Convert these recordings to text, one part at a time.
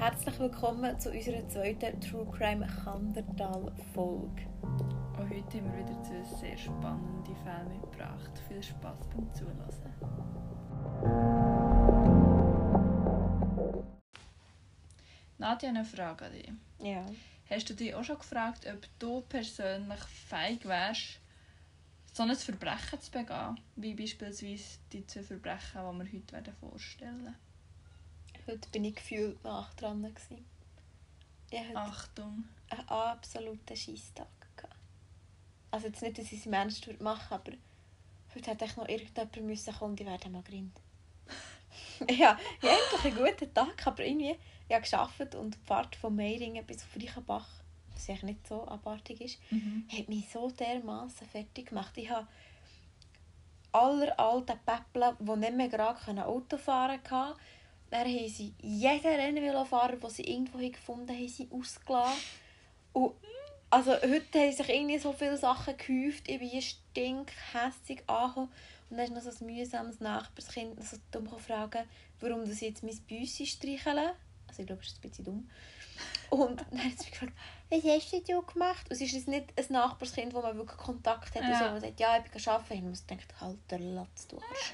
Herzlich willkommen zu unserer zweiten True Crime Kandertal Folge. Und heute haben wir wieder zwei sehr spannende Fälle mitgebracht. Viel Spaß beim Zuhören. Nadja, eine Frage an dich. Ja. Hast du dich auch schon gefragt, ob du persönlich fähig wärst, so ein Verbrechen zu begehen? Wie beispielsweise die zwei Verbrechen, die wir heute werden vorstellen Heute bin ich gefühlt nach dran. gewesen. Ich hatte Achtung. einen absoluten Scheisstag. Also jetzt nicht, dass ich es im Ernst machen aber heute hätte ich noch irgendjemand müssen kommen und ich wäre mal grind. ja, ich hatte einen guten Tag, aber irgendwie, ich habe gearbeitet und die Fahrt von Meiringen bis auf Reichenbach, was eigentlich nicht so abartig ist, Mhm. hat mich so dermaßen fertig gemacht. Ich habe aller alten Päppel, die nicht mehr gerade Auto fahren konnten. Dann haben sie jeden Rennvelofahrer, den sie irgendwo gefunden haben, sie ausgelassen. Und also heute haben sich irgendwie so viele Sachen gehäuft. Ich bin hier stinkhässig angekommen. Und dann ist noch so ein mühsames Nachbarskind noch so dumm fragen, warum das jetzt mein Büssi streicheln. Also ich glaube, das ist ein bisschen dumm. Und dann hat sie mich gefragt, was hast denn du gemacht? Und es ist jetzt nicht ein Nachbarskind, wo man wirklich Kontakt hat. Ja. man sagt, ja, ich bin arbeiten. Und man denkt, halt der Latz, du Arsch.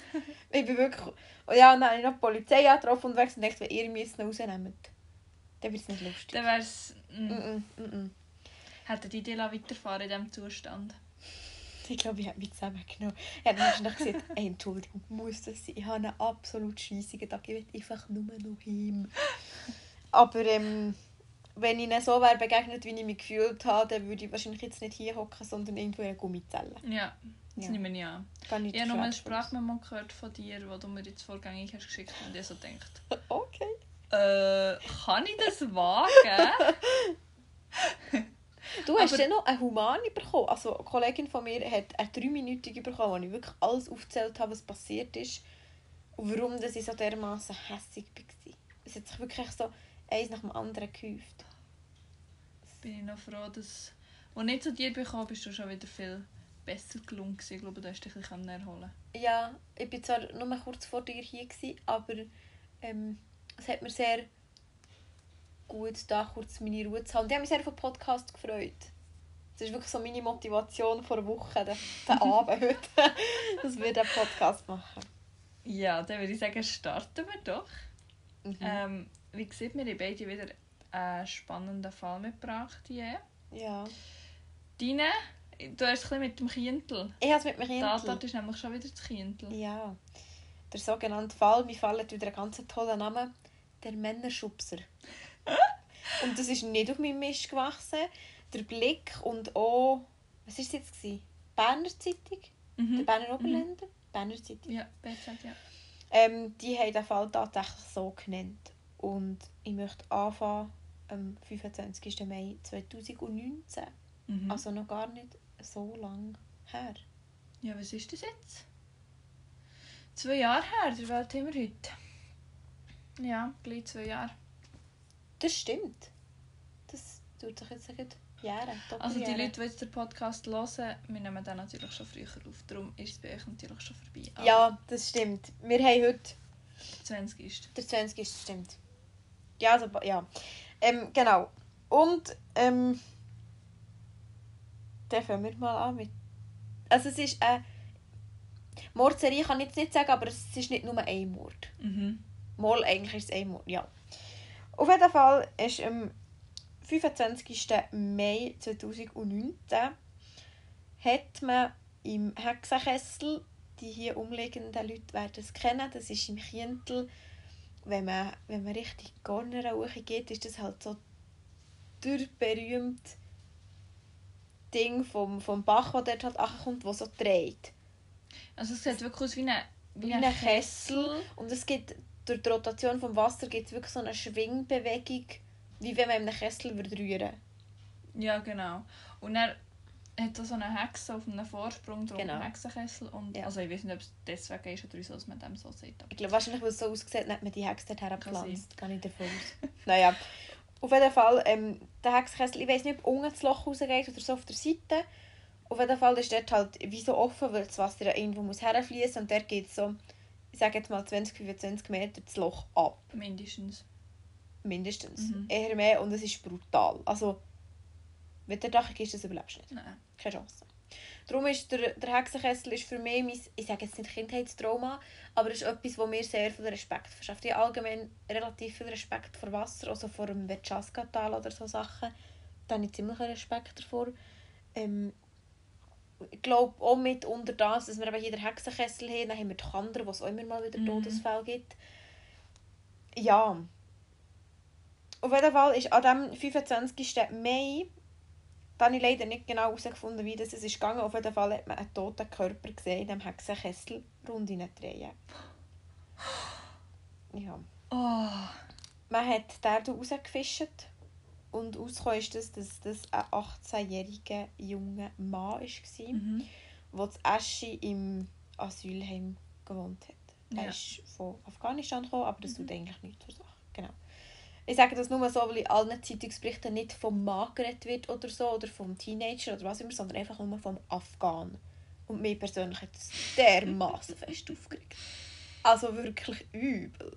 ich bin wirklich... Und ja, und dann habe ich noch die Polizei angetroffen und und dachte, wenn ihr mich jetzt noch rausnehmt, dann wird es nicht lustig. Dann mm -mm. Hätten die dich weiterfahren in diesem Zustand? Ich glaube, ich habe mich zusammengenommen. Er hat wahrscheinlich gesagt, ey, Entschuldigung, muss das sein? Ich habe einen absolut scheissigen Tag. Ich will einfach nur noch heim. Aber ähm, wenn ich ihnen so wäre begegnet, wie ich mich gefühlt habe, dann würde ich wahrscheinlich jetzt nicht hier hocken, sondern irgendwo in einer Gummizelle. Ja, das Ja. nehme ich an. Ich Ich habe dir noch eine Sprachmemo gehört von dir, wo du mir jetzt vorgängig hast geschickt und ich so vorstellen. Okay. äh, kann ich das wagen? Du hast Aber- dann noch eine Humane bekommen. Also eine Kollegin von mir hat eine dreiminütige bekommen, wo ich wirklich alles aufgezählt habe, was passiert ist. Und warum dass ich so dermaßen hässig war. Es hat sich wirklich so eins nach dem anderen gehäuft. Bin ich noch froh, dass... Als ich zu dir bekommen bist du schon wieder viel besser gelungen. gewesen. Ich glaube, du hast dich ein bisschen erholen Ja, ich war zwar nur mal kurz vor dir hier, gewesen, aber ähm, es hat mir sehr gut da kurz meine Ruhe zu haben. Und ich habe mich sehr auf den Podcast gefreut. Das ist wirklich so meine Motivation vor einer Woche, den, den Abend heute, dass wir diesen Podcast machen. Ja, dann würde ich sagen, starten wir doch. Mhm. Ähm, wie sieht wir, haben beide wieder einen spannenden Fall mitgebracht hier. ja. Deine, du hast es ein bisschen mit dem Kindl. Ich habe es mit mir Die Tatort ist nämlich schon wieder das Kindl. Ja. Der sogenannte Fall, mir fällt wieder ein ganz toller Name, der Männerschubser. und das ist nicht auf meinem Mist gewachsen. Der Blick und auch, was war es jetzt? Gewesen? Berner Zeitung? Der Mhm. Berner Oberländer? Berner Zeitung. Ja, BZ, ja. Ähm, die haben den Fall tatsächlich so genannt. Und ich möchte anfangen am 25. Mai 2019. Mhm. Also noch gar nicht so lang her. Ja, was ist das jetzt? Zwei Jahre her, der Welt haben wir heute. Ja, gleich zwei Jahre. Das stimmt. Das tut sich jetzt sagen, Jahre. Also die. Leute, die jetzt den Podcast hören, wir nehmen den natürlich schon früher auf. Darum ist es bei euch natürlich schon vorbei. Aber Ja, das stimmt. Wir haben heute 20 ist. der 20. ist, stimmt. Ja, also, ja. Ähm, genau. Und, ähm, dann fangen wir mal an mit... Also es ist eine Mordserie, kann ich jetzt nicht sagen, aber es ist nicht nur ein Mord. Mhm. Mal, eigentlich ist es ein Mord, ja. Auf jeden Fall ist am 25. Mai 2019 hat man im Hexenkessel, die hier umliegenden Leute werden es kennen, das ist im Kientel, wenn man, wenn man richtig Gorner hoch geht, ist das halt so der berühmte Ding vom, vom Bach, der dort halt ankommt, der so dreht. Also es sieht wirklich aus wie ein, Wie ein Kessel. Und es gibt, durch die Rotation vom Wasser gibt es wirklich so eine Schwingbewegung, wie wenn man in einem Kessel würde rühren Ja, genau. Und er hat so eine Hexe auf einem Vorsprung drauf, Genau. einen Hexenkessel. Und, Ja. Also ich weiß nicht, ob es deswegen ist oder wieso dass man dem so sagt. aber- Ich glaube, wahrscheinlich, weil es so aussieht, hat man die Hexe dort hergepflanzt. Kann ich davon aus. naja. Auf jeden Fall, ähm, der Hexenkessel, ich weiß nicht, ob unten das Loch rausgeht oder so auf der Seite. Auf jeden Fall ist dort halt wie so offen, weil das Wasser irgendwo muss herfließen und dort geht so, ich sage jetzt mal 20, 25 Meter das Loch ab. Mindestens. mindestens. Mhm. Eher mehr und es ist brutal. Also, wenn der Dachig ist, das überlebst du nicht. Nein. Keine Chance. Darum ist der, der Hexenkessel ist für mich mein, ich sage jetzt nicht Kindheitstrauma, aber es ist etwas, wo mir sehr viel Respekt verschafft. Ich habe allgemein relativ viel Respekt vor Wasser, also vor dem Vetschasca-Tal oder so Sachen. Da habe ich ziemlich Respekt davor. Ähm, ich glaube auch mit unter das, dass wir eben hier den Hexenkessel haben, dann haben wir die Kander, wo es auch immer mal wieder Mhm. Todesfälle gibt. Ja. Auf jeden Fall ist an dem 25. Mai da habe ich leider nicht genau herausgefunden, wie das ist gegangen. Auf jeden Fall hat man einen toten Körper gesehen in dem Hexenkessel rund in drehen. Ja. Oh. Man hat den da rausgefischt und rausgekommen ist, das, dass das ein 18-jähriger junger Mann war, Mhm. der zu Aschi im Asylheim gewohnt hat. Er Ja. ist von Afghanistan gekommen, aber das Mhm. tut eigentlich nichts zur Sache. Genau. Ich sage das nur so, weil in allen Zeitungsberichten nicht vom Mann geredet wird oder so, oder vom Teenager oder was immer, sondern einfach nur vom Afghan. Und mir persönlich hat das dermaßen fest aufgeregt. Also wirklich übel.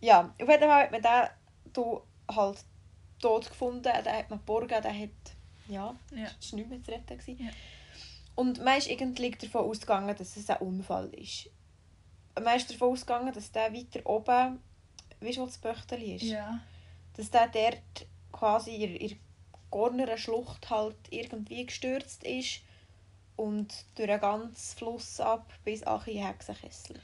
Ja, auf jeden Fall hat man den hier halt tot gefunden, den hat man geborgen, der hat, ja, Ja. war nicht mehr zu retten. gewesen. Ja. Und man ist irgendwie davon ausgegangen, dass es ein Unfall ist. Man ist davon ausgegangen, dass der weiter oben, weißt du, wo das Böchteli ist? Ja. Dass der dort quasi in, in Gorner Schlucht halt irgendwie gestürzt ist und durch den ganzen Fluss ab bis an den Hexenkessel.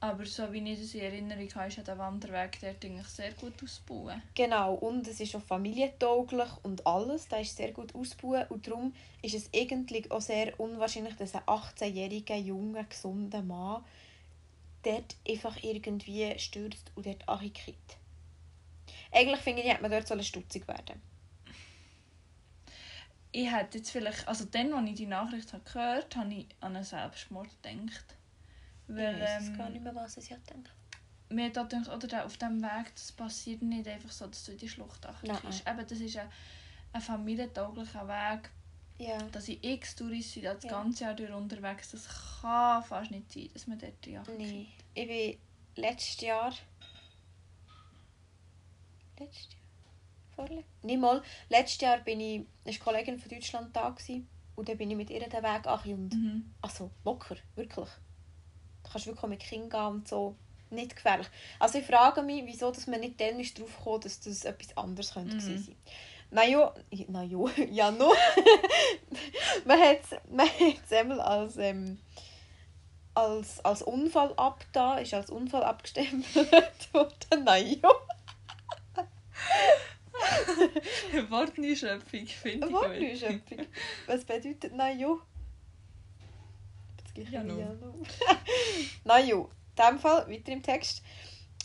Aber so wie ich das in Erinnerung habe, ist der Wanderweg dort eigentlich sehr gut ausgebaut. Genau, und es ist auch familientauglich und alles, da ist sehr gut ausgebaut und darum ist es eigentlich auch sehr unwahrscheinlich, dass ein 18-jähriger, junger, gesunder Mann dort einfach irgendwie stürzt und dort angekippt. Eigentlich finde ich, hätte man dort stutzig werden Ich hätte jetzt vielleicht, also dann, als ich die Nachricht habe gehört habe, ich an einen Selbstmord gedacht. Weil, ich weiß ähm, gar nicht mehr, was ich denke. mir hat gedacht, oder der- auf diesem Weg, das passiert nicht einfach so, dass du in die Schlucht achtest. Eben, das ist ein, ein familientauglicher Weg, Ja. dass ich x Touristen das Ja. ganze Jahr durch unterwegs das kann fast nicht sein, dass man dort ja Nee. Ich bin letztes Jahr. Letztes Jahr? Vorle? Nicht mal. Letztes Jahr bin ich. War eine Kollegin von Deutschland da. Gewesen, und dann bin ich mit ihr den Weg an. Und Mhm. Also locker, wirklich. Du kannst wirklich mit Kindern gehen und so. Nicht gefährlich. Also ich frage mich, wieso dass man nicht dann ist drauf gekommen, dass das etwas anderes könnte Mhm. sein. Na ja, na ja, no. man hat es man hat's einmal als, ähm, als, als Unfall abgetan, ist als Unfall abgestempelt worden. Na ja. Wortneuschöpfung finde ich. Wortneuschöpfung. Was bedeutet na ja? Das gleiche Ja, no. ja no. na ja, in diesem Fall, weiter im Text,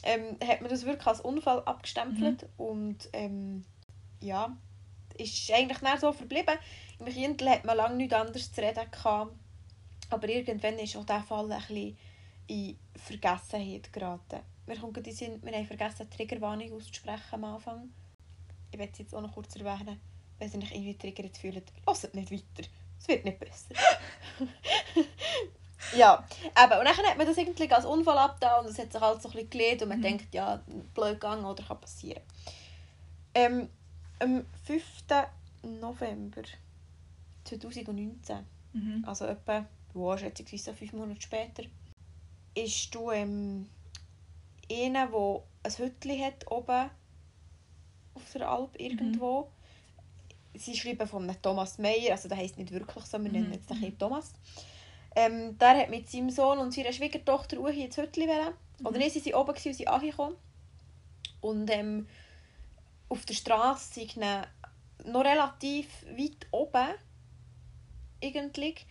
ähm, hat man das wirklich als Unfall abgestempelt und ähm, ja, ist eigentlich nicht so verblieben. Im Kindle hat man lange nichts anderes zu reden gehabt, aber irgendwann ist auch dieser Fall ein bisschen in Vergessenheit geraten. Wir, kommen in Sinn, wir haben vergessen, die Triggerwarnung auszusprechen am Anfang. Ich werde es jetzt auch noch kurz erwähnen, wenn ihr euch irgendwie triggert fühlt. Hört nicht weiter, es wird nicht besser. ja, eben. Und dann hat man das irgendwie als Unfall abgetan und es hat sich halt so ein bisschen gelegt und man Mhm. denkt, ja, blöd gegangen oder kann passieren. Ähm, am 5. November 2019, Mhm. also etwa, wow, schätzungsweise so fünf Monate später, ist du ähm, einer, der ein Hütchen hat oben auf der Alp irgendwo. Sie schreiben von Thomas Meyer, also der heisst nicht wirklich so, wir Mhm. nennen jetzt den Thomas. Ähm, der hat mit seinem Sohn und seiner Schwiegertochter Uhi ins Hütchen wollen. Oder Mhm. nee, sie waren oben und sind angekommen. Und ähm, auf der Straße ihnen noch relativ weit oben eigentlich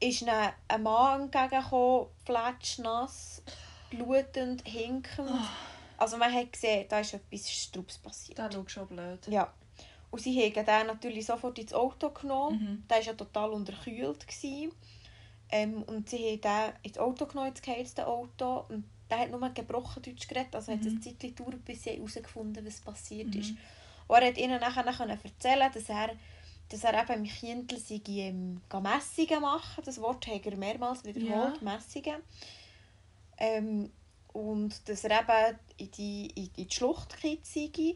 ist ihnen ein Mann entgegengekommen, fletschnass, blutend, hinkend. Ah. Also man hat gesehen, da ist etwas Strubs passiert. Das schaut schon blöd. Ja. Und sie haben den natürlich sofort ins Auto genommen. Mhm. Der war ja total unterkühlt. Gewesen. Ähm, und sie haben den ins Auto genommen, ins geheizte Auto. Und der hat nur gebrochen Deutsch geredet. Also hat es Mhm. eine Zeit gedauert, bis sie herausgefunden was passiert ist. Mhm. Und er hat ihnen nachher noch erzählen, dass er, dass er eben im Kindl sei, ähm, Messungen machen. Das Wort hat er mehrmals wiederholt, Messungen. Ähm, Und dass er eben in die, in, in die Schlucht gekippt sei.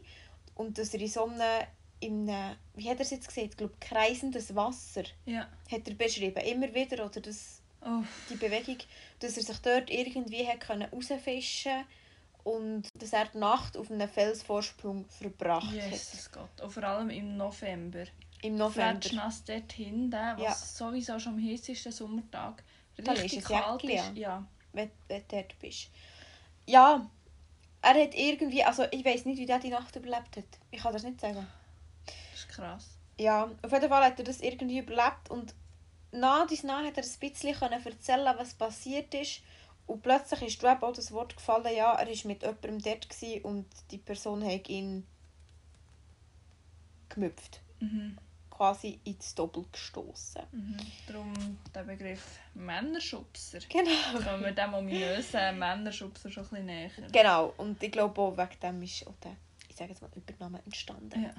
Und dass er in so einem, in einem wie hat er es jetzt gesagt, ich glaube, kreisendes Wasser Ja. hat er beschrieben. Immer wieder, oder das, Oh. die Bewegung, dass er sich dort irgendwie hat können rausfischen und dass er die Nacht auf einem Felsvorsprung verbracht hat. Jesus Gott. Und vor allem im November. Im November. Fletschnass dort hinten, was Ja. sowieso schon am heißesten Sommertag richtig kalt Jäckli ist. Ja. wenn, wenn du dort bist. Ja, er hat irgendwie, also ich weiß nicht, wie der die Nacht überlebt hat. Ich kann das nicht sagen. Das ist krass. Ja, auf jeden Fall hat er das irgendwie überlebt und nach dies nach hat er ein bisschen erzählen, was passiert ist. Und plötzlich ist eben auch das Wort gefallen, ja, er war mit jemandem dort und die Person hat ihn gemüpft. Mhm. Quasi ins Doppel gestoßen. Mhm. Darum der Begriff Männerschubser. Genau. Kommen wir dem ominösen Männerschubser schon ein bisschen näher. Genau, und ich glaube auch wegen dem ist auch der, ich sage jetzt mal, Übernahme entstanden. Ja.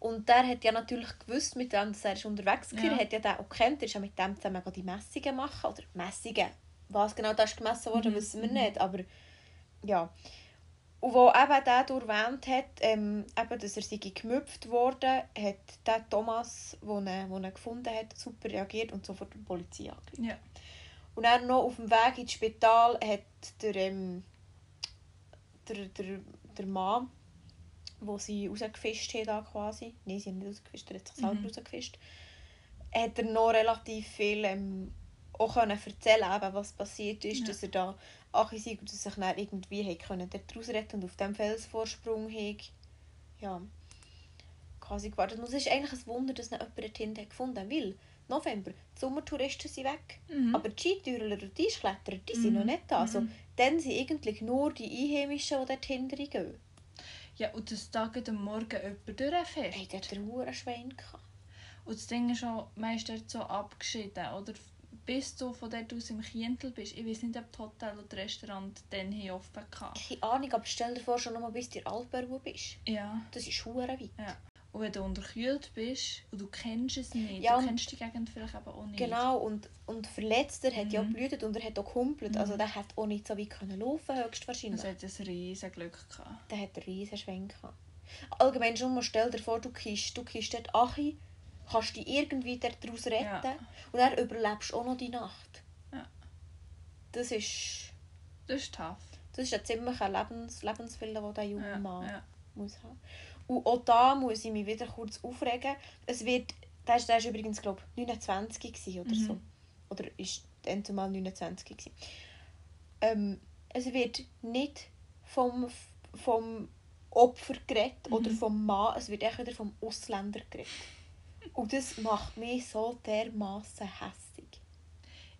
Und der hat ja natürlich gewusst, mit dem dass er ist unterwegs war. Ja. Er hat ja den auch gekannt. Er ist ja mit dem zusammen die Messungen machen. Oder Messungen. Was genau da ist gemessen wurde, Mhm, wissen wir mhm. nicht. Aber ja. Und wo eben der erwähnt hat, ähm, eben, dass er sei gemüpft wurde, hat der Thomas, der ihn gefunden hat, super reagiert und sofort die Polizei angerufen. Ja. Und dann noch auf dem Weg ins Spital hat der, ähm, der, der, der Mann, wo sie rausgefischt haben, da quasi, nein, sie haben nicht rausgefischt, er hat sich selber Mhm. rausgefischt, hat er noch relativ viel ähm, auch können erzählen eben, was passiert ist, Ja. dass er da Achi sei und dass sich dann irgendwie hat können dort rausretten und auf dem Felsvorsprung hat, ja, quasi gewartet. Und es ist eigentlich ein Wunder, dass nicht jemand dorthin hat gefunden weil November, die Sommertouristen sind weg. Mhm. Aber die Skitürer und die Eiskletterer, die sind Mhm. noch nicht da. Also, Mhm. dann sind eigentlich nur die Einheimischen, die dort hinterher gehen. Ja, und dass da am Morgen jemand durchfährt. Hey, der hat einen Hurenschwein gehabt. Und das Ding ist auch, man ist dort so abgeschieden, oder? Bis du von dort aus im Kientel bist. Ich weiß nicht, ob das Hotel oder das Restaurant dann hier offen hatten. Keine Ahnung, aber stell dir vor, schon noch mal bis du in Altberg bist. Ja. Das ist hure weit. Und wenn du unterkühlt bist und du kennst es nicht, Ja, du kennst die Gegend vielleicht eben auch nicht. Genau, und, und Verletzter hat ja Mhm. blutet und er hat auch gehumpelt. Also Mhm. der hat auch nicht so weit können laufen höchstwahrscheinlich. Es hat ein riesen Glück gehabt. Der hat einen riesen Schwenk gehabt. Allgemein schon mal, stell dir vor, du kiest, du kiest dort Achi, kannst dich irgendwie daraus retten Ja. und dann überlebst auch noch die Nacht. Ja. Das ist... Das ist tough. Das ist ein ziemlicher Lebens Lebenswille, den dieser junge Ja, Mann ja. muss haben. Und auch da muss ich mich wieder kurz aufregen. Es wird, der ist, der ist übrigens, glaube ich, 29 gewesen oder Mhm. so. Oder ist dann zumal 29 gewesen. Ähm, es wird nicht vom, vom Opfer geredet oder Mhm. vom Mann, es wird echt wieder vom Ausländer geredet. Und das macht mich so dermaßen hässig.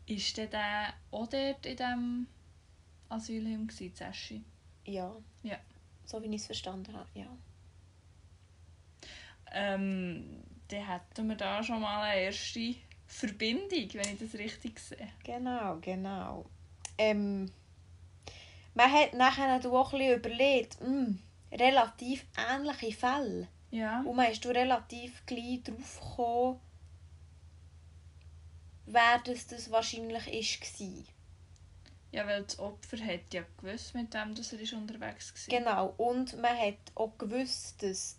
Ist denn der auch dort in diesem Asylheim Zeschi? Ja. Ja. So wie ich es verstanden habe, ja. Ähm, dann hätten wir da schon mal eine erste Verbindung, wenn ich das richtig sehe. Genau, genau. Ähm, man hat nachher auch ein bisschen überlegt, hm, relativ ähnliche Fälle. Ja. Und man ist du relativ gleich drauf gekommen, wer das, das wahrscheinlich ist war. Ja, weil das Opfer hat ja gewusst, mit dem dass er ist unterwegs war. Genau. Und man hat auch gewusst, dass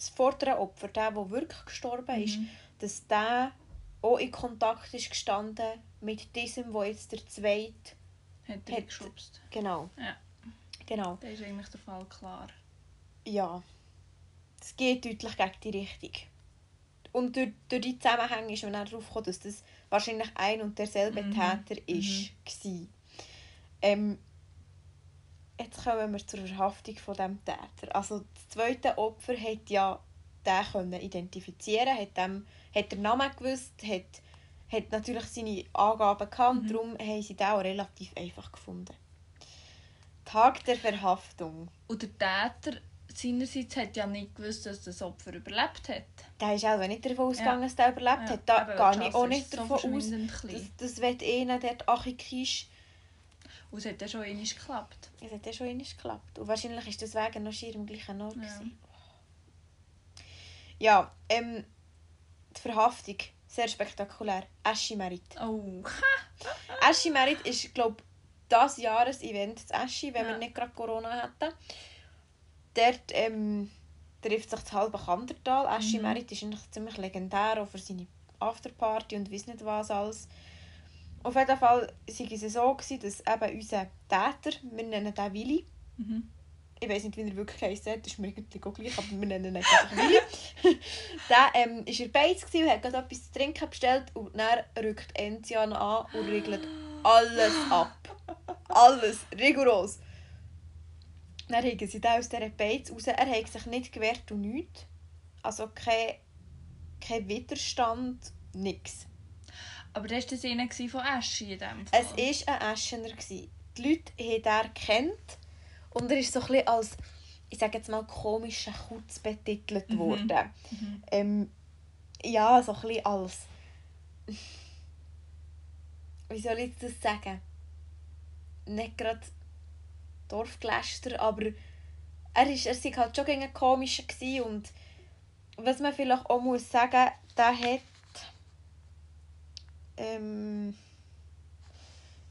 das vordere Opfer, der, der wirklich gestorben ist, Mhm. dass der auch in Kontakt ist gestanden mit diesem, wo jetzt der zweite... Hat Hat- geschubst. Genau. Ja. Genau. Da ist eigentlich der Fall klar. Ja, es geht deutlich gegen die Richtung. Und durch, durch die Zusammenhänge ist man dann darauf gekommen, dass das wahrscheinlich ein und derselbe Mhm, Täter ist. war. Ähm, jetzt kommen wir zur Verhaftung von dem Täter. Also das zweite Opfer hat ja den können identifizieren, hat, dem, hat den Namen gewusst, hat, hat natürlich seine Angaben gehabt und Mhm. darum haben sie den auch relativ einfach gefunden. Tag der Verhaftung. Und der Täter seinerseits hat ja nicht gewusst, dass das Opfer überlebt hat. Der ist auch nicht davon ausgegangen, Ja. dass der überlebt Ja, hat. Da gehe ich auch nicht ist so davon aus. Das, das wird ihnen dort Achikisch. Und es hat ja schon einmal geklappt. Es hat ja schon einmal geklappt. Und wahrscheinlich ist das Wegen noch schier im gleichen Ort. Ja. Ja, ja ähm, die Verhaftung. Sehr spektakulär. Aschi Merit. Oh. Aschi Merit ist, glaube das Jahresevent zu Eschi, wenn Ja. wir nicht gerade Corona hätten. Dort ähm, trifft sich das halbe Kandertal. Eschi Mhm. Merit ist eigentlich ziemlich legendär, auch für seine Afterparty und weiss nicht was alles. Auf jeden Fall war es so, gewesen, dass eben unser Täter, wir nennen den Willi, Mhm. ich weiß nicht, wie er wirklich heisst, das ist mir irgendwie auch gleich, aber wir nennen ihn einfach Willi. der ähm, war in Beiz und hat gerade etwas zu trinken bestellt und dann rückt Enzian an und regelt alles ab. Alles, rigoros. Dann haben sie den aus dieser Beiz raus. Er hat sich nicht gewehrt und nichts. Also kein, kein Widerstand, nichts. Aber das war das einer gewesen von Aschi in dem Fall. Es war ein gewesen. Die Leute haben ihn kennt und er ist so ein bisschen als, ich sage jetzt mal, komischer Kutz betitelt Mhm. worden. Mhm. Ähm, ja, so ein bisschen als. Wie soll ich das sagen? Nicht gerade Dorfgeläster, aber er ist, er war halt schon gegen komischer und was man vielleicht auch muss sagen, der hat ähm,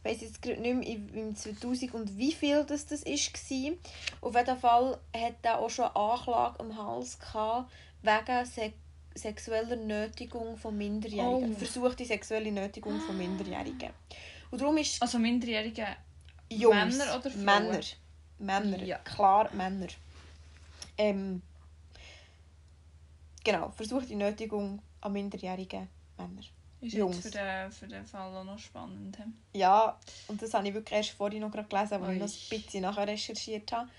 ich weiß jetzt gerade nicht mehr im im 2000 und wie viel das, das ist war. Auf jeden Fall hat er auch schon Anklage am Hals gehabt, wegen se sexueller Nötigung von Minderjährigen. Oh. Versuchte sexuelle Nötigung von Minderjährigen. Und darum ist Also Minderjährige Jungs, Männer oder Frauen? Männer. Männer, Ja. klar Männer. Ähm, genau, versuchte Nötigung an minderjährigen Männer. Ist Jungs. jetzt für den, für den Fall auch noch spannend. he? Ja, und das habe ich wirklich erst vorhin noch gerade gelesen, als ich noch ein bisschen nachher recherchiert habe.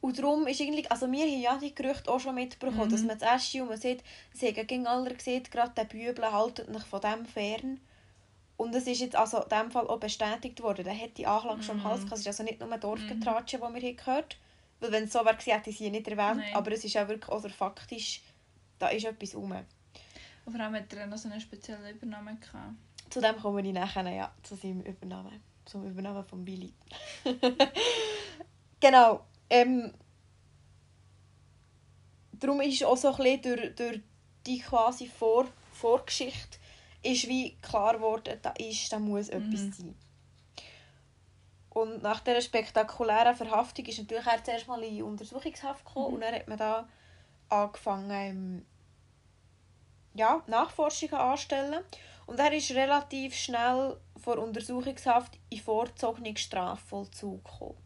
Und darum ist eigentlich, also wir haben ja die Gerüchte auch schon mitbekommen, Mhm. dass man das Eschi und man sieht, es haben gegen alle gesehen, gerade der Bübel haltet sich von dem fern. Und es ist jetzt also in dem Fall auch bestätigt worden. Der hat die Anklage schon am Hals Mhm. gehabt. Es ist also nicht nur ein Dorfgetratsche, Mhm. das wir haben gehört Weil wenn es so wäre, hätte ich sie nicht erwähnt. Nein. Aber es ist auch wirklich, oder faktisch, da ist etwas rum. Und vor allem hat er noch so eine spezielle Übernahme gehabt. Zu dem komme ich nachher, ja, zu seinem Übernahmen. Zum Übernahmen von Billy. genau. Ähm, darum ist auch so ein bisschen durch, durch die quasi Vor Vorgeschichte ist wie klar geworden, da ist, da muss Mhm. etwas sein. Und nach dieser spektakulären Verhaftung ist natürlich er zuerst mal in Untersuchungshaft gekommen Mhm. und dann hat man da angefangen, ähm, ja, Nachforschungen anstellen. Und er ist relativ schnell vor Untersuchungshaft in vorzogenen Strafvollzug gekommen.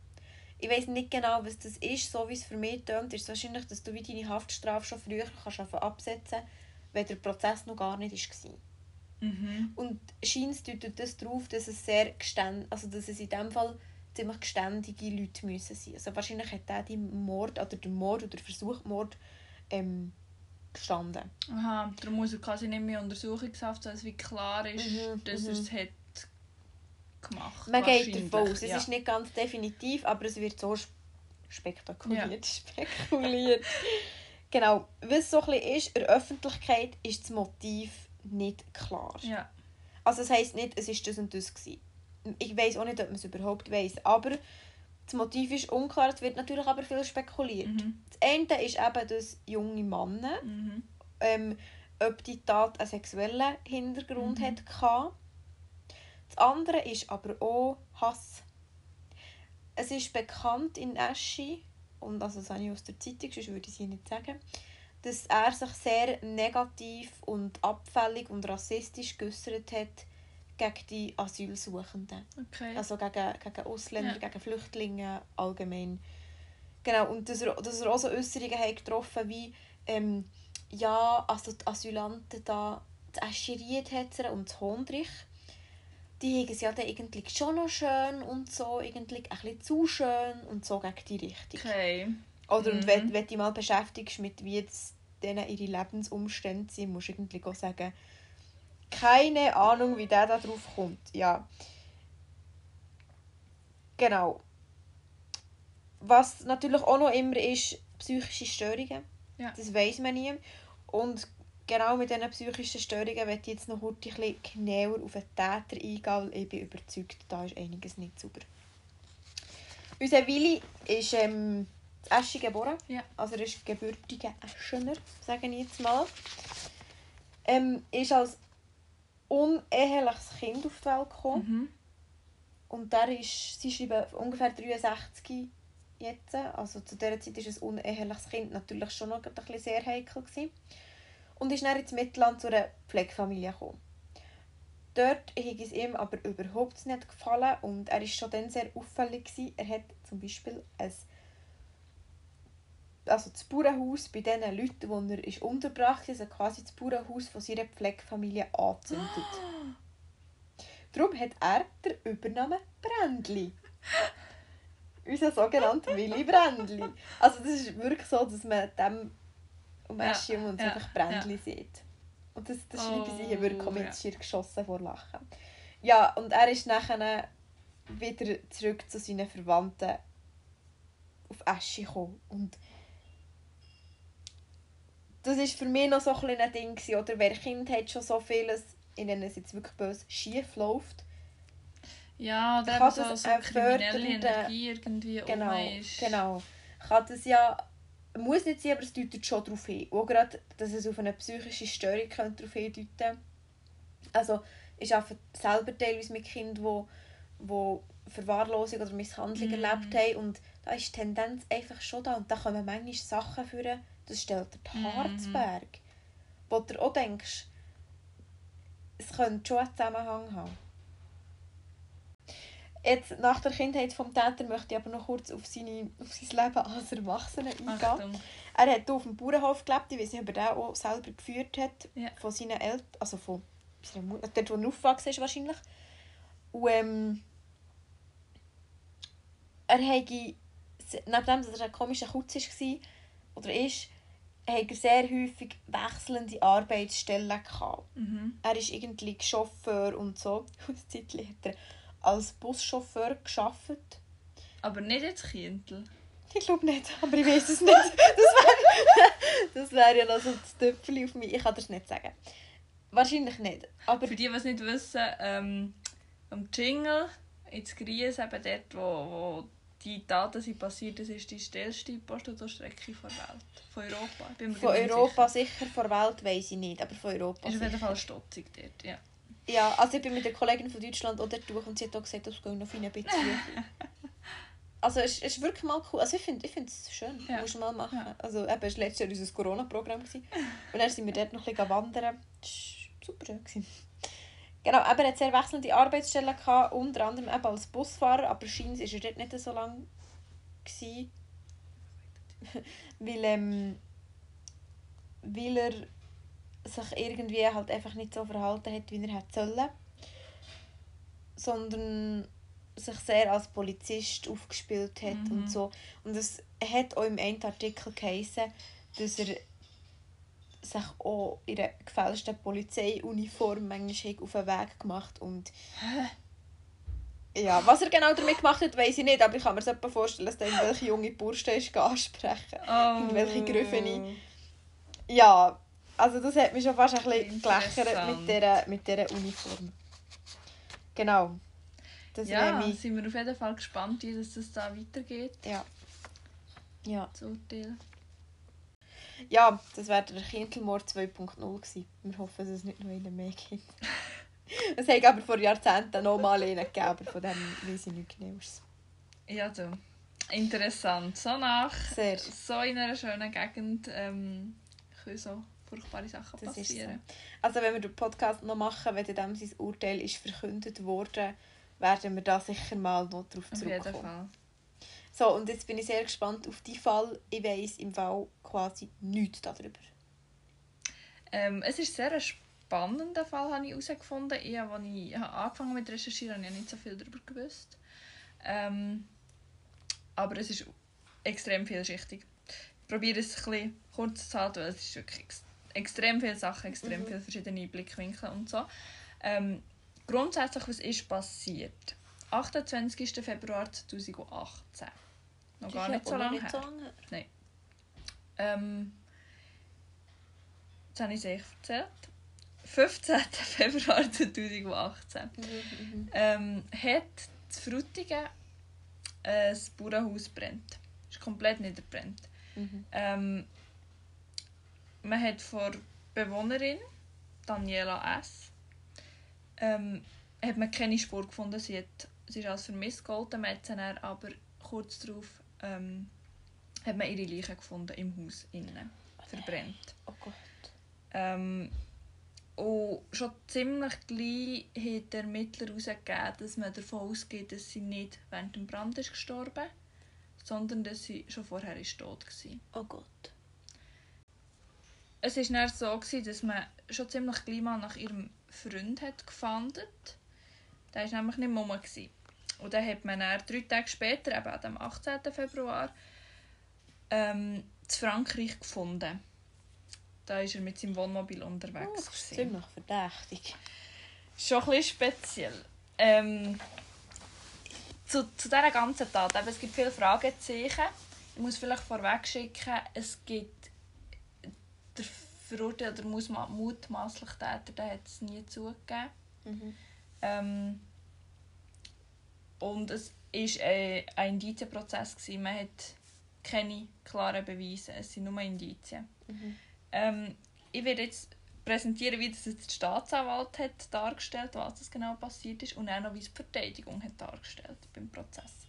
Ich weiß nicht genau, was das ist. So wie es für mich tönt, ist es wahrscheinlich, dass du wie deine Haftstrafe schon früher kannst absetzen wenn der Prozess noch gar nicht war. Mhm. Und scheint deutet das darauf, dass es sehr geständ, also dass es in dem Fall ziemlich geständige Leute müssen sein. Also wahrscheinlich hat er den Mord oder der Mord oder der Versuchmord ähm, gestanden. Aha, darum muss er quasi nicht mehr Untersuchungshaft, weil es wie klar ist, Mhm, dass mhm. er es hat gemacht. Man geht davon aus. Es ja. ist nicht ganz definitiv, aber es wird so sp- spektakuliert. Spekuliert. genau. Was so ein ist, in der Öffentlichkeit ist das Motiv nicht klar. Ja. Also das heisst nicht, es ist das und das gewesen. Ich weiß auch nicht, ob man es überhaupt weiß, aber das Motiv ist unklar. Es wird natürlich aber viel spekuliert. Mhm. Das eine ist eben, dass junge Männer, Mhm. ähm, ob die Tat einen sexuellen Hintergrund Mhm. hat hatte. Das andere ist aber auch Hass. Es ist bekannt in Eschi, und also das habe ich aus der Zeitung, sonst würde ich es nicht sagen, dass er sich sehr negativ und abfällig und rassistisch geäußert hat gegen die Asylsuchenden. Okay. Also gegen, gegen Ausländer, Ja. gegen Flüchtlinge allgemein. Genau, und dass er, dass er auch so Äußerungen hat getroffen wie ähm, ja, also die Asylanten da zu Escheried hat und zu Hondrich, die haben es ja dann irgendwie schon noch schön und so, irgendwie ein bisschen zu schön und so gegen die Richtung. okay. Oder und Mhm. wenn, wenn du dich mal beschäftigst mit wie jetzt denen ihre Lebensumstände sind, musst du irgendwie auch sagen, keine Ahnung, wie der da drauf kommt. Ja. Genau. Was natürlich auch noch immer ist, psychische Störungen. Ja. Das weiß man nie. Und genau mit diesen psychischen Störungen werde ich jetzt noch ein bisschen genauer auf den Täter eingehen, weil ich bin überzeugt, da ist einiges nicht sauber. Unser Willi ist ähm, in Eschi geboren. Ja. Also er ist gebürtiger Eschener, sage ich jetzt mal. Ähm, ist als uneheliches Kind auf die Welt gekommen. Mhm. Und der ist, sie schreiben ungefähr 63 jetzt. Also zu dieser Zeit war ein uneheliches Kind natürlich schon noch ein bisschen sehr heikel. Gewesen. Und ist dann ins Mittelland zu einer Pflegefamilie gekommen. Dort hat es ihm aber überhaupt nicht gefallen und er war schon dann sehr auffällig. Gewesen. Er hat zum Beispiel ein also das Bauernhaus bei den Leuten, wo er ist untergebracht ist, also quasi das Bauernhaus von seiner Pflegefamilie angezündet. Darum hat er den Übernamen Brändli. Unser sogenannter Willy Brändli. Also das ist wirklich so, dass man dem um ja, und ja, einfach Brändli ja. sieht. Und das, das schreiben oh, sie hier wirklich mit ja. schier geschossen vor Lachen. Ja, und er ist nachher wieder zurück zu seinen Verwandten auf Eschi gekommen. Und das war für mich noch so ein, ein Ding, oder? Wer Kind hat schon so vieles, in denen es jetzt wirklich böse schief läuft. Ja, oder kann so, so kriminelle Energie irgendwie genau, ist. Genau, kann das ja, muss nicht sein, aber es deutet schon darauf hin. Auch gerade, dass es auf eine psychische Störung könnte darauf hindeuten Also, ist auch selber teilweise mit Kindern, wo, wo Verwahrlosung oder Misshandlung mm. erlebt haben und da ist die Tendenz einfach schon da und da kommen manchmal Sachen führen das stellt Haare mhm. zu Berg. Wo du auch denkst, es könnte schon einen Zusammenhang haben. Jetzt, nach der Kindheit des Täter möchte ich aber noch kurz auf, seine, auf sein Leben als Erwachsener eingehen. Achtung. Er hat auf dem Bauernhof gelebt, ich weiß nicht, ob er den auch selber geführt hat, ja. von seinen Eltern, also von seiner Mutter, dort wo er aufgewachsen ist wahrscheinlich. Und ähm, er hatte, neben dem, dass er ein komischer Kutz war, oder ist, hat er sehr häufig wechselnde Arbeitsstellen gehabt. Mhm. Er ist irgendwie Chauffeur und so. Zeit hat er als Buschauffeur geschafft. Aber nicht als Kindl. Ich glaube nicht, aber ich weiß es nicht. Das wäre wär ja noch so das Töpfchen auf mich. Ich kann das nicht sagen. Wahrscheinlich nicht. Aber Für die, die es nicht wissen, ähm, am Jingle, jetzt Gries, eben dort, wo, wo die Daten sind passiert, das ist die schnellste Postautostrecke der Welt. Von Europa. Bin von Europa sicher. sicher, von der Welt weiß ich nicht, aber von Europa Ist auf jeden Fall stotzig dort, ja. Ja, also ich bin mit der Kollegin von Deutschland auch dort durch und sie hat auch gesagt, das geht noch ein bisschen Also es, es ist wirklich mal cool. Also ich finde ich es schön. Ja. Muss mal machen. Ja. Also eben, es war letztes Jahr unser Corona-Programm. Und dann sind wir dort noch ein bisschen wandern. Das war super. Genau, er hat sehr wechselnde Arbeitsstellen gehabt, unter anderem eben als Busfahrer, aber scheint war er dort nicht so lange. Gewesen, weil, ähm, weil er sich irgendwie halt einfach nicht so verhalten hat, wie er hätte sollen. Sondern sich sehr als Polizist aufgespielt hat mhm. und so. Und es hat auch im einen Artikel geheißen, dass er sich auch in einer gefälschten Polizeiuniform manchmal auf den Weg gemacht und ja, was er genau damit gemacht hat, weiß ich nicht, aber ich kann mir so vorstellen, dass er welche junge Burste ist ansprechen oh. in welche Grüffene. Ja, also das hat mich schon fast ein bisschen gelächert mit dieser, mit dieser Uniform. Genau. Das ja, ich... sind wir auf jeden Fall gespannt, wie das da weitergeht. Ja. Ja. Das Urteil. Ja, das wäre der Kindelmord 2.0 gewesen. Wir hoffen, dass es nicht noch einen mehr gibt. es hat aber vor Jahrzehnten noch mal einen gegeben, aber von dem weiß ich nicht genau. Ja, so. Interessant. So nach Sehr. so in einer schönen Gegend ähm, können so furchtbare Sachen das passieren. So. Also wenn wir den Podcast noch machen, wenn dem sein Urteil ist verkündet wurde, werden wir da sicher mal noch drauf zurückkommen. Auf jeden Fall. So, und jetzt bin ich sehr gespannt auf die Fall. Ich weiß im Fall quasi nichts darüber. Ähm, es ist sehr ein spannender Fall, habe ich herausgefunden. Ich, als ich angefangen mit recherchieren habe ich nicht so viel darüber gewusst. Ähm, aber es ist extrem vielschichtig. Ich probiere es ein bisschen kurz zu halten, weil es ist wirklich ex extrem viele Sachen, extrem mhm. viele verschiedene Blickwinkel und so. Ähm, grundsätzlich, was ist passiert? 28. Februar 2018. Noch gar nicht so lange. So lange. Nein. Ähm, jetzt habe ich es euch erzählt. 15. Februar 2018 mhm, mhm, ähm, hat das Frutigen ein Bauernhaus brennt. Es ist komplett niederbrennt. Mhm. Ähm, man hat vor Bewohnerin Daniela S. Ähm, hat man keine Spur gefunden. Sie hat sie ist als vermisst gehalten, man hat sie aber kurz darauf ähm, hat man ihre Leiche gefunden im Haus innen, verbrennt. Oh Gott. Ähm, und schon ziemlich gleich hat der Ermittler herausgegeben, dass man davon ausgeht, dass sie nicht während dem Brand ist gestorben sondern dass sie schon vorher ist tot war. Oh Gott. Es war dann so, gewesen, dass man schon ziemlich gleich mal nach ihrem Freund hat gefunden. Der war nämlich nicht mehr. Und dann hat man dann drei Tage später, eben am 18. Februar, ähm, zu Frankreich gefunden. Da war er mit seinem Wohnmobil Oh, unterwegs. das ist ziemlich verdächtig. Schon ein bisschen speziell. Ähm, zu, zu dieser ganzen Tat, eben, es gibt viele Fragezeichen. Ich muss vielleicht vorweg schicken, es gibt der verurteilte oder muss- mutmaßliche Täter, der hat es nie zugegeben. Mhm. Ähm, und es war äh, ein Indizienprozess. Gewesen. Man hat keine klaren Beweise, es sind nur Indizien. Mhm. Ähm, ich werde jetzt präsentieren, wie das jetzt der Staatsanwalt hat dargestellt, was das genau passiert ist und auch noch, wie es die Verteidigung hat dargestellt beim Prozess.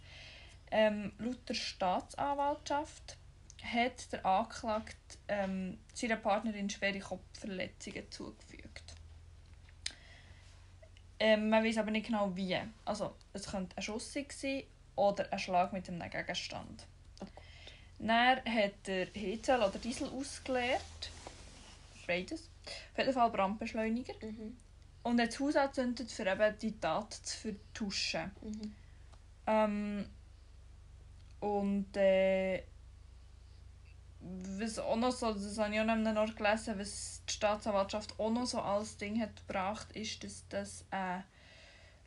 Ähm, laut der Staatsanwaltschaft hat der Anklagte ähm, seiner Partnerin schwere Kopfverletzungen zugefügt. Ähm, man weiß aber nicht genau wie. Also es könnte ein Schuss sein oder ein Schlag mit einem Gegenstand. Oh Dann hat er Hezel oder Diesel ausgeleert. Beides. Auf jeden Fall Brandbeschleuniger. Mhm. Und hat das Haus angezündet, für eben die Tat zu vertuschen. Mhm. Ähm, und äh, was auch noch so, das habe ich auch noch Ort gelesen, was die Staatsanwaltschaft auch noch so als Ding hat gebracht, ist, dass das ein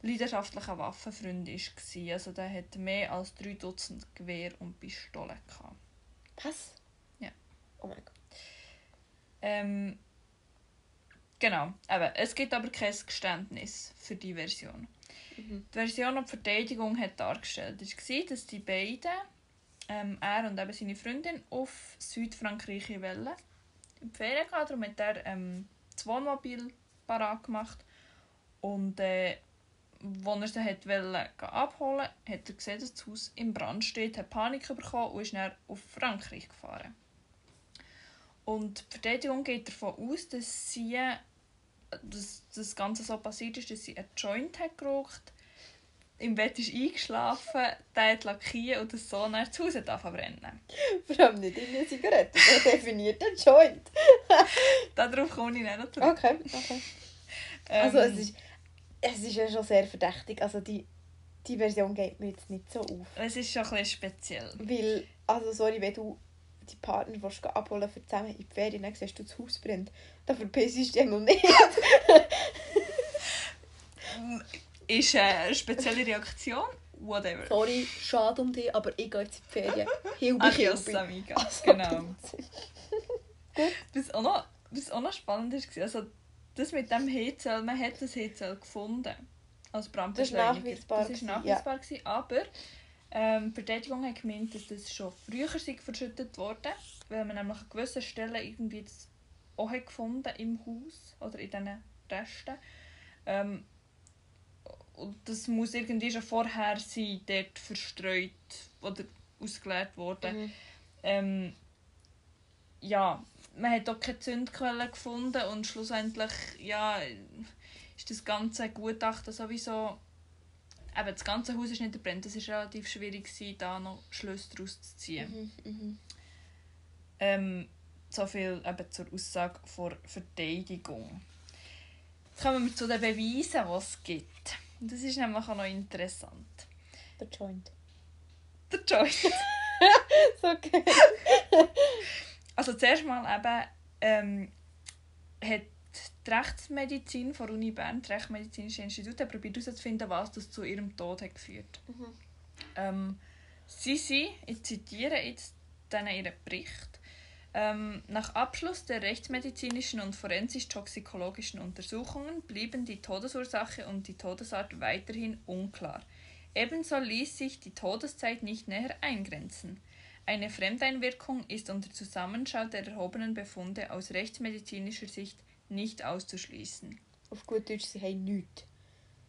leidenschaftlicher Waffenfreund war. Also der hat mehr als drei Dutzend Gewehr und Pistolen gehabt. Was? Ja. Oh mein Gott. Ähm, genau, eben, es gibt aber kein Geständnis für die Version. Mhm. Die Version, die die Verteidigung hat dargestellt hat, war, dass die beiden, ähm, er und eben seine Freundin, auf Südfrankreich wollen. In die Ferien darum hat er ähm, das Wohnmobil parat gemacht. Und äh, als er sie wollte, abholen hat er gesehen, dass das Haus im Brand steht, hat Panik bekommen und ist dann auf Frankreich gefahren. Und die Verteidigung geht davon aus, dass sie dass das Ganze so passiert ist, dass sie einen Joint hat geraucht, im Bett ist eingeschlafen, der hat lackiert und das so dann das Haus hat zu brennen. Vor allem nicht in eine Zigarette. Der definiert den Joint. Darauf komme ich dann noch zurück. Okay, okay. Ähm, Also es ist, es ist ja schon sehr verdächtig. Also die, die Version geht mir jetzt nicht so auf. es ist schon ein bisschen speziell. Weil, also sorry, wenn du die Partner willst, abholen für zusammen in die Ferien, dann siehst du, das Haus brennt. Dann verpissst du dich noch nicht. Ist eine spezielle Reaktion. Whatever. Sorry, schade um dich, aber ich gehe jetzt in die Ferien. Hilbi, Adios, Hilbi. amiga. Also, Genau. Was auch noch, was auch noch spannend war, also das mit dem Hezel, man hat das Hezel gefunden. Als Brandbeschleuniger. nachweisbar Das ist gewesen, nachweisbar, gewesen, aber ähm, die Verteidigung hat gemeint, dass das schon früher verschüttet wurde, weil man nämlich an gewissen Stellen irgendwie das auch hat gefunden im Haus oder in diesen Resten. Ähm, und das muss irgendwie schon vorher sein, dort verstreut oder ausgeleert worden. Mhm. Ähm, ja, man hat auch keine Zündquelle gefunden und schlussendlich ja, ist das ganze Gutachten sowieso eben das ganze Haus ist nicht verbrannt. Es war relativ schwierig, gewesen, da noch Schlüsse daraus zu ziehen. Mhm, mhm. Ähm, so viel eben zur Aussage vor Verteidigung. Jetzt kommen wir zu den Beweisen, die es gibt. Und das ist nämlich auch noch interessant. Der Joint. Der Joint. So okay. Also zuerst mal eben ähm, hat die Rechtsmedizin von Uni Bern, das Rechtsmedizinische Institut, hat probiert herauszufinden, was das zu ihrem Tod hat geführt Mhm. ähm, Sie sind, ich zitiere jetzt dann ihren Bericht, ähm, nach Abschluss der rechtsmedizinischen und forensisch-toxikologischen Untersuchungen blieben die Todesursache und die Todesart weiterhin unklar. Ebenso ließ sich die Todeszeit nicht näher eingrenzen. Eine Fremdeinwirkung ist unter Zusammenschau der erhobenen Befunde aus rechtsmedizinischer Sicht nicht auszuschließen. Auf gut Deutsch, sie haben nichts.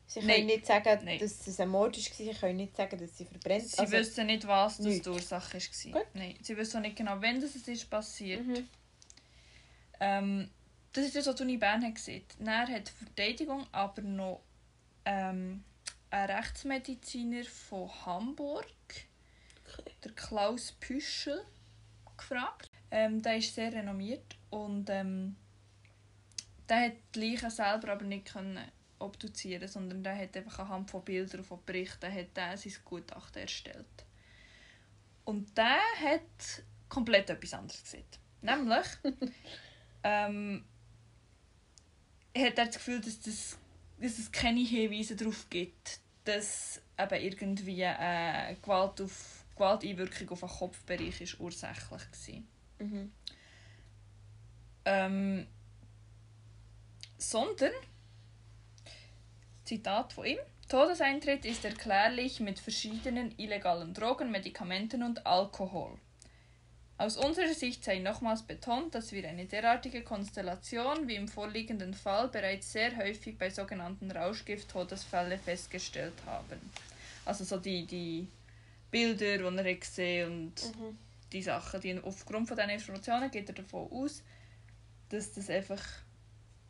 Sie Nein. können nicht sagen, Nein. dass es ein Mord war. Sie können nicht sagen, dass sie verbrennt Sie wissen nicht, was das die Ursache war. Gut. Nein, sie wissen auch nicht genau, das es ist passiert. Mhm. Ähm, das ist das, was die Uni Bern hat gesehen. Dann hat die Verteidigung aber noch ähm, einen Rechtsmediziner von Hamburg, der Klaus Püschel, gefragt. Ähm, der ist sehr renommiert und ähm, der hat die Leichen selber aber nicht können obduzieren, sondern der hat einfach anhand von Bildern und von Berichten hat der sein Gutachten erstellt. Und der hat komplett etwas anderes gesehen. Nämlich ähm, hat er das Gefühl, dass, das, dass es keine Hinweise darauf gibt, dass eben irgendwie äh, Gewalt auf, Gewalteinwirkung auf den Kopfbereich ist ursächlich war. Mhm. Ähm, sondern, Zitat von ihm, Todeseintritt ist erklärlich mit verschiedenen illegalen Drogen, Medikamenten und Alkohol. Aus unserer Sicht sei nochmals betont, dass wir eine derartige Konstellation wie im vorliegenden Fall bereits sehr häufig bei sogenannten Rauschgift-Todesfällen festgestellt haben. Also so die, die Bilder, die er gesehen und Mhm. die Sachen, die aufgrund von diesen Informationen geht er davon aus, dass das einfach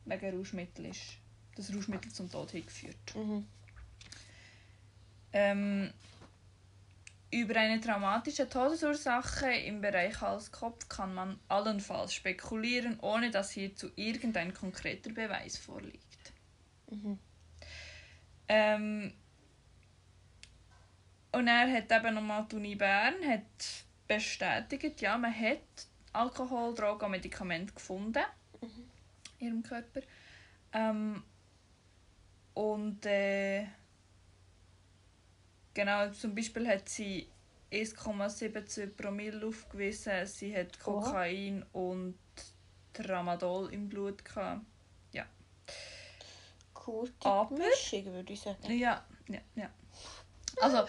wegen Rauschmittel ist. Das Rauschmittel zum Tod hingeführt. Mhm. Ähm, über eine traumatische Todesursache im Bereich Hals-Kopf kann man allenfalls spekulieren, ohne dass hierzu irgendein konkreter Beweis vorliegt. Mhm. Ähm, und er hat eben nochmal die Uni Bern hat bestätigt, ja, man hat Alkohol, Drogen und Medikamente gefunden in ihrem Körper. Ähm, und äh, genau, zum Beispiel hat sie 1,72 Promille aufgewiesen, sie hat Oha. Kokain und Tramadol im Blut gehabt. Gute Aber- Mischung, würde ich sagen. Ja, ja, ja. Also,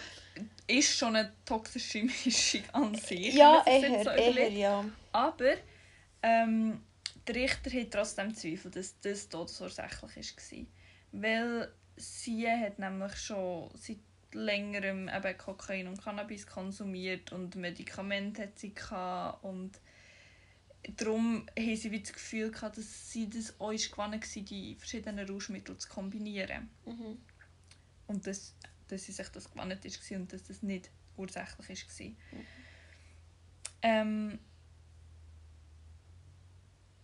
ist schon eine toxische Mischung an sich. Ja, eher, so eher, ja. Aber ähm, der Richter hat trotzdem Zweifel, dass das todesursächlich war. Weil sie hat nämlich schon seit längerem eben Kokain und Cannabis konsumiert und Medikamente hat sie gehabt und darum haben sie wie das Gefühl gehabt, dass sie das auch gewonnen war, die verschiedenen Rauschmittel zu kombinieren. Mhm. Und dass, dass sie sich das gewonnen ist und dass das nicht ursächlich war. Ähm,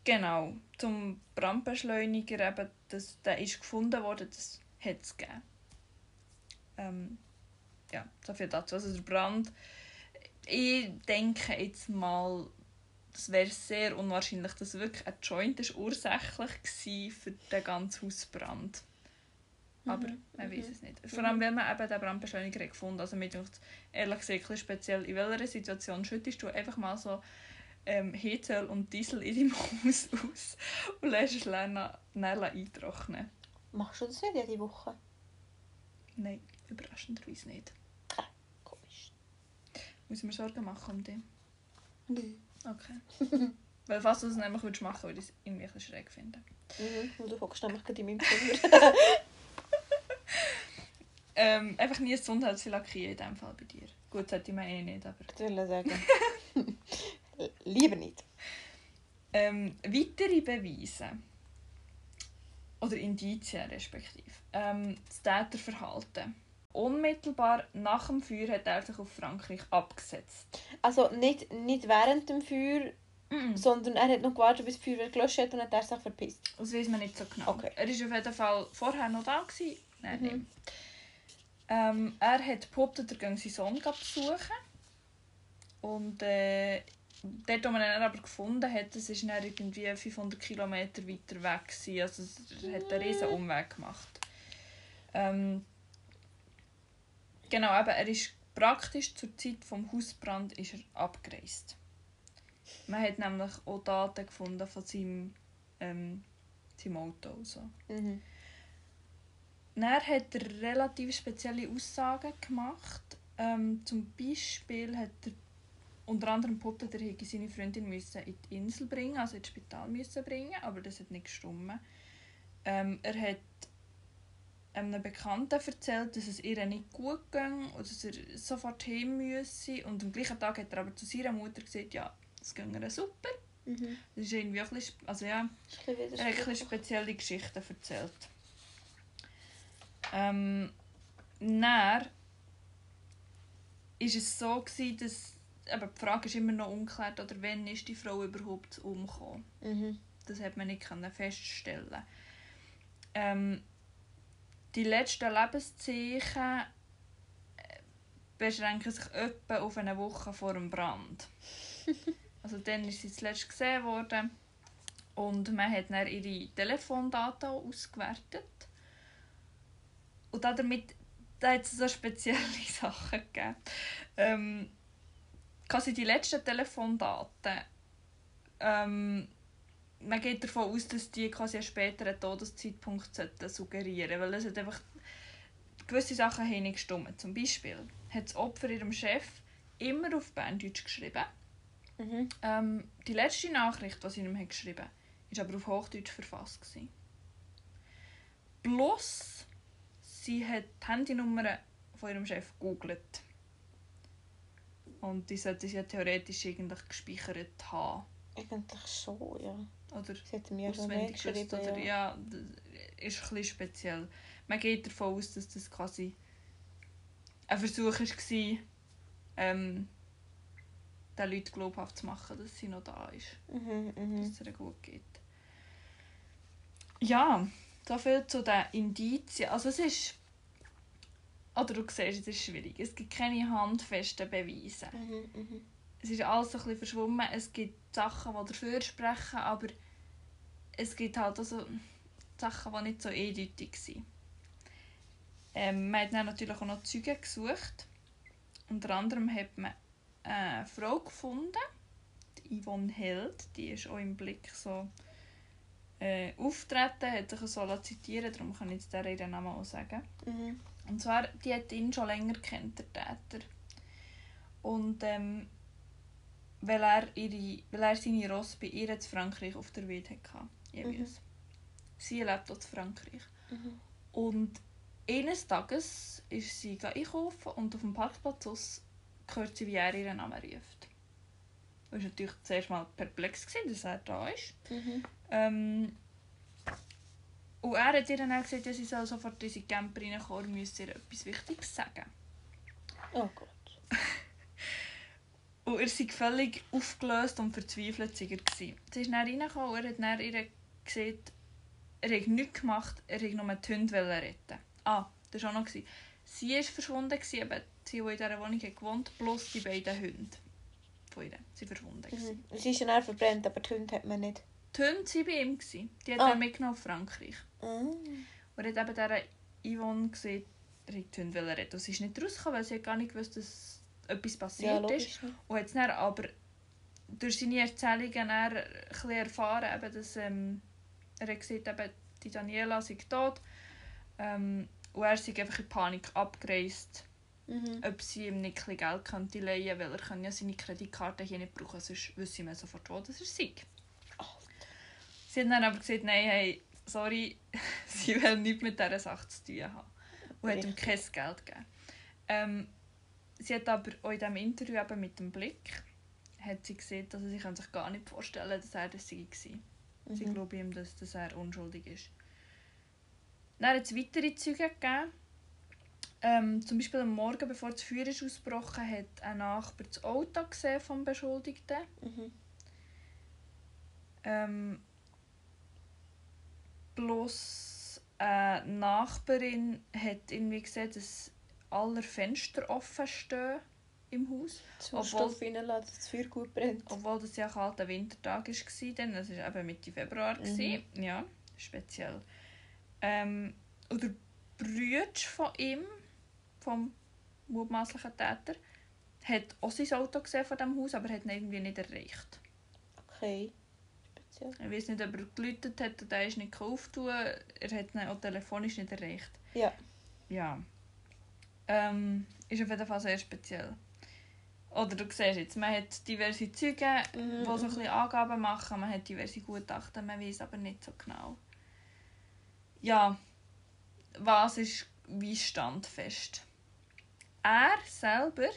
genau, zum Brandbeschleuniger, eben, das, der ist gefunden worden, das hat es gegeben. Ähm, ja, so viel dazu. Also der Brand, ich denke jetzt mal, es wäre sehr unwahrscheinlich, dass wirklich ein Joint ist ursächlich war für den ganzen Hausbrand. Aber Mhm, man weiß mhm. es nicht. Vor allem, weil man eben den Brandbeschleuniger hat gefunden Also mir denkt ehrlich gesagt speziell, in welcher Situation schüttest du einfach mal so ähm, Heizöl und Diesel in deinem Haus aus und lässt es dann eintrocknen. Machst du das nicht jede Woche? Nein, überraschenderweise nicht. Komisch. Muss ich mir Sorgen machen um dich? Mhm. Okay. Weil falls du es nämlich würdest machen, würde ich es irgendwie ein bisschen schräg finden. Mhm. Und du hockst nämlich gerade in meinem Zimmer. Ähm, einfach nie ein Gesundheitsziel lackieren in dem Fall bei dir. Gut, sollte ich mir eh nicht, aber... Ich will sagen. Lieber nicht. Ähm, weitere Beweise oder Indizien respektive. Ähm, das Täterverhalten. Unmittelbar nach dem Feuer hat er sich auf Frankreich abgesetzt. Also nicht, nicht während dem Feuer, Das sondern er hat noch gewartet, bis das Feuer gelöscht hat und hat er sich verpisst. weiß man nicht so genau. Okay. Er war auf jeden Fall vorher noch da. Gewesen. Nein, Mhm. Ähm, er hat behauptet, er gehe seinen Sohn besuchen. Und äh, dort, wo man ihn aber gefunden hat, das war dann irgendwie 500 Kilometer weiter weg. Gewesen. Also er hat einen riesen Umweg gemacht. Ähm, genau, eben, er ist praktisch zur Zeit des Hausbrand ist er abgereist. Man hat nämlich auch Daten gefunden von seinem, ähm, seinem Auto. So. Mhm. Dann hat er relativ spezielle Aussagen gemacht. Ähm, zum Beispiel hat er unter anderem behauptet, er hätte seine Freundin müssen in die Insel bringen, also ins Spital müssen bringen, aber das hat nicht gestimmt. Ähm, er hat einem Bekannten erzählt, dass es ihr nicht gut ging und dass er sofort hin müsse. Und am gleichen Tag hat er aber zu seiner Mutter gesagt, ja, es ging ihr super. Mhm. Das ist irgendwie auch ein bisschen, also ja, ein bisschen er hat ein bisschen spezielle Geschichten erzählt. Ähm, dann ist es so gewesen, dass aber die Frage ist immer noch unklar, oder wann ist die Frau überhaupt umgekommen. Mhm. Das hat man nicht können feststellen. Ähm, die letzten Lebenszeichen äh, beschränken sich etwa auf eine Woche vor dem Brand. also dann ist sie zuletzt gesehen worden und man hat dann ihre Telefondaten ausgewertet. Und damit da hat es so spezielle Sachen gegeben. Ähm, quasi die letzten Telefondaten ähm, man geht davon aus, dass die quasi einen späteren Todeszeitpunkt sollten suggerieren weil es hat einfach gewisse Sachen haben nicht gestimmt. Zum Beispiel hat das Opfer ihrem Chef immer auf Berndeutsch geschrieben. Mhm. Ähm, die letzte Nachricht, die sie ihm hat geschrieben hat, war aber auf Hochdeutsch verfasst. Gewesen. Plus, sie hat die Handynummer von ihrem Chef gegoogelt. Und die sollte sie ja theoretisch eigentlich gespeichert haben. Eigentlich schon, ja. Oder auswendig gewusst. Oder, ja. ja, das ist ein bisschen speziell. Man geht davon aus, dass das quasi ein Versuch war, ähm, den Leuten glaubhaft zu machen, dass sie noch da ist. Mhm, mhm. dass es ihr gut geht. Ja, so viel zu den Indizien. Also es ist... Oder du siehst, es ist schwierig. Es gibt keine handfesten Beweise. Mhm, mhm. Es ist alles so ein bisschen verschwommen. Es gibt Sachen, die dafür sprechen, aber es gibt halt auch so Sachen, die nicht so eindeutig sind. Ähm, man hat dann natürlich auch noch Zeugen gesucht. Unter anderem hat man eine Frau gefunden, die Yvonne Held. Die ist auch im Blick so äh, auftreten, hat sich so lassen zitieren darum kann ich jetzt ihren Namen auch sagen. Mhm. Und zwar, die hat ihn schon länger kennt, der Täter. Und ähm, weil, er ihre, weil er seine Ross bei ihr in Frankreich auf der Weide hatte. jeweils. Sie lebt auch in Frankreich. Mhm. Und eines Tages ist sie einkaufen und auf dem Parkplatz aus hört sie, wie er ihren Namen ruft. Das war natürlich zuerst mal perplex, gewesen, dass er da ist. Mhm. Ähm, und er hat ihr dann auch gesagt, ja, sie soll sofort in unsere Camper reinkommen, müsse ihr etwas Wichtiges sagen. Oh Gott. Und er war völlig aufgelöst und verzweifelt. Er. Sie ist dann reingekommen und er hat dann ihr gesagt, er hat nichts gemacht, er wollte nur die Hunde retten. Ah, das war auch noch. Sie war verschwunden, eben sie, die in dieser Wohnung gewohnt plus die beiden Hunde von ihr. Sie waren verschwunden. Mhm. Sie ist dann verbrannt, aber die Hunde hat man nicht. Die Hunde waren bei ihm. Die hat Ah. er mitgenommen auf Frankreich. Mhm. Und hat eben dieser Yvonne gesagt, er wollte. Und sie ist nicht rausgekommen, weil sie hat gar nicht gewusst, dass etwas Ja, passiert ist. logisch. nicht. Und hat es dann aber durch seine Erzählungen dann ein bisschen erfahren, eben, dass ähm, er hat gesagt, eben, die Daniela sei tot. Ähm, und er sei einfach in Panik abgereist, Mhm. ob sie ihm nicht ein Geld könnte leihen weil er kann ja seine Kreditkarte hier nicht brauchen, sonst wüsste man sofort, wo das er sei. Sie hat dann aber gesagt, nein, hey, sorry, sie will nichts mit dieser Sache zu tun haben. Und hat ihm Richtig. kein Geld gegeben. Ähm, sie hat aber auch in diesem Interview eben mit dem Blick hat sie gesehen, dass sie kann sich gar nicht vorstellen dass er das sei. gewesen. Sie Mhm. glaubt ihm, dass, dass er unschuldig ist. Dann hat es weitere Zeugen gegeben. Ähm, zum Beispiel am Morgen, bevor das Feuer ist ausgebrochen hat ein Nachbar das Auto gesehen vom Beschuldigten. Mhm. Ähm, bloß eine Nachbarin hat irgendwie gesehen, dass alle Fenster offen stehen im Haus. Sauerstoff reinlassen, dass das Feuer gut brennt. Obwohl das ja ein kalter Wintertag war. Dann. Das war eben Mitte Februar. Mhm. Ja, speziell. Ähm, und der Bruder von ihm, vom mutmaßlichen Täter, hat auch sein Auto gesehen von diesem Haus, aber hat ihn irgendwie nicht erreicht. Okay. Speziell. Ich weiß nicht, ob er geläutet hat und er ist nicht auftun. Er hat ihn auch telefonisch nicht erreicht. Ja. Ja. Ähm, ist auf jeden Fall sehr speziell. Oder du siehst jetzt, man hat diverse Zeugen, Mhm, die so ein bisschen Angaben machen. Man hat diverse Gutachten, man weiß aber nicht so genau. Ja. was ist wie standfest? Er selber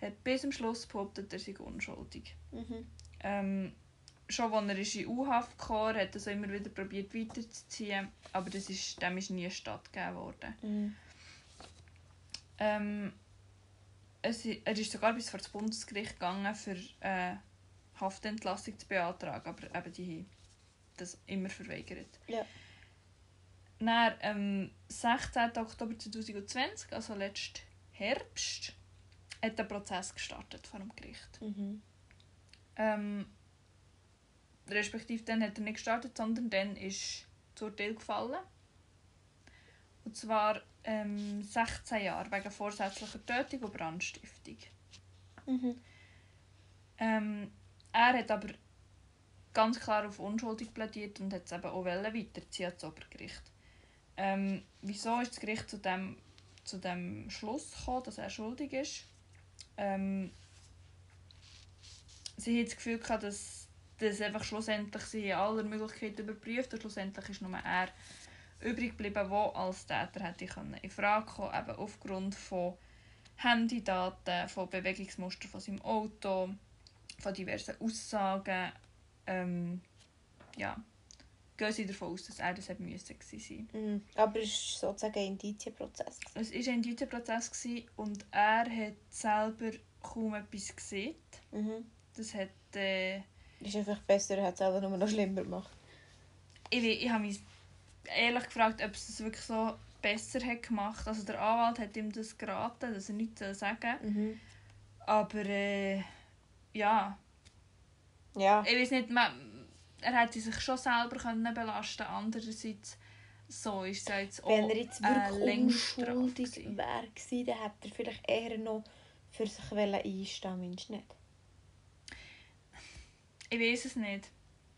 hat bis zum Schluss behauptet, er sei unschuldig. Mhm. Ähm, schon als er ist in U-Haft kam, hat er so immer wieder probiert weiterzuziehen, aber das ist, dem ist nie stattgegeben worden. Mhm. Ähm, es, er ist sogar bis vor das Bundesgericht gegangen, für äh, Haftentlassung zu beantragen, aber eben die haben das immer verweigert. Ja. Dann, am 16. Oktober 2020, also letzten Herbst, hat der Prozess gestartet vor dem Gericht. Mhm. Ähm, respektive dann hat er nicht gestartet, sondern dann ist das Urteil gefallen. Und zwar ähm, 16 Jahre wegen vorsätzlicher Tötung und Brandstiftung. Mhm. Ähm, er hat aber ganz klar auf unschuldig plädiert und hat es eben auch weiterziehen ans Obergericht. Ähm, wieso ist das Gericht zu dem, zu dem Schluss gekommen, dass er schuldig ist? Ähm, sie hat das Gefühl gehabt, dass das einfach schlussendlich sie in aller Möglichkeiten überprüft und schlussendlich ist nur er übrig geblieben, der als Täter hätte können in Frage kommen, eben aufgrund von Handydaten, von Bewegungsmustern von seinem Auto, von diversen Aussagen. Ähm, ja, gehen sie davon aus, dass er das hätte müssen sein. Mhm. Aber es war sozusagen ein Indizienprozess. Es war ein Indizienprozess gewesen und er hat selber kaum etwas gesehen. Mhm. Das hat... Äh, Ist einfach besser, er hat es selber nur noch schlimmer gemacht. ich, ich habe mich ehrlich gefragt, ob es das wirklich so besser hat gemacht. Also der Anwalt hat ihm das geraten, dass er nichts sagen soll. Mhm. Aber äh, ja, Ja. ich weiß nicht, man, er hätte sich schon selber können belasten Andererseits, so ist es jetzt auch Wenn er jetzt wirklich Längsstrafe unschuldig wäre, dann hätte er vielleicht eher noch für sich wollen einstehen du nicht? Ich weiß es nicht.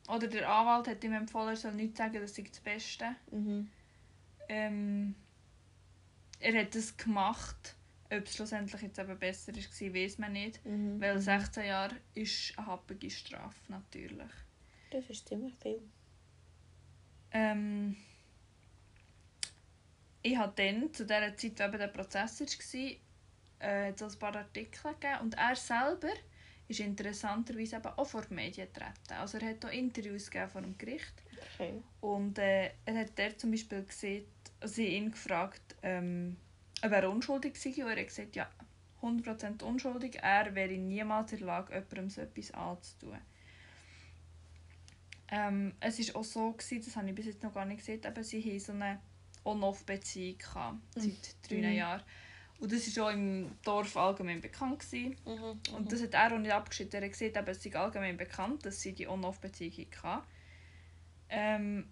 Oder der Anwalt hat ihm empfohlen, er soll nicht sagen, das sei das Beste. Mhm. Ähm, er hat es gemacht. Ob es schlussendlich jetzt eben besser war, weiß man nicht. Mhm. Weil 16 Jahre ist eine happige Strafe, natürlich. Das ist ziemlich viel. Ähm, ich habe dann, zu dieser Zeit, wo eben der Prozess war, äh, so ein paar Artikel gegeben. Und er selber ist interessanterweise eben auch vor die Medien getreten. Also er hat auch Interviews gegeben vor dem Gericht. Okay. Und äh, er hat dort zum Beispiel gesehen, sie ihn gefragt, ähm, ob er unschuldig sei. Und er hat gesagt, ja, 100% unschuldig. Er wäre niemals in der Lage, jemandem so etwas anzutun. Ähm, es war auch so, gewesen, das habe ich bis jetzt noch gar nicht gesehen, aber sie hatten so eine On-Off-Beziehung gehabt, seit drei Mhm. Jahren. Und das war auch im Dorf allgemein bekannt. Gewesen. Mhm. Und das hat er auch nicht abgeschnitten. Er gesagt, eben, es sei allgemein bekannt, dass sie die On-Off-Beziehung hatten. Ähm,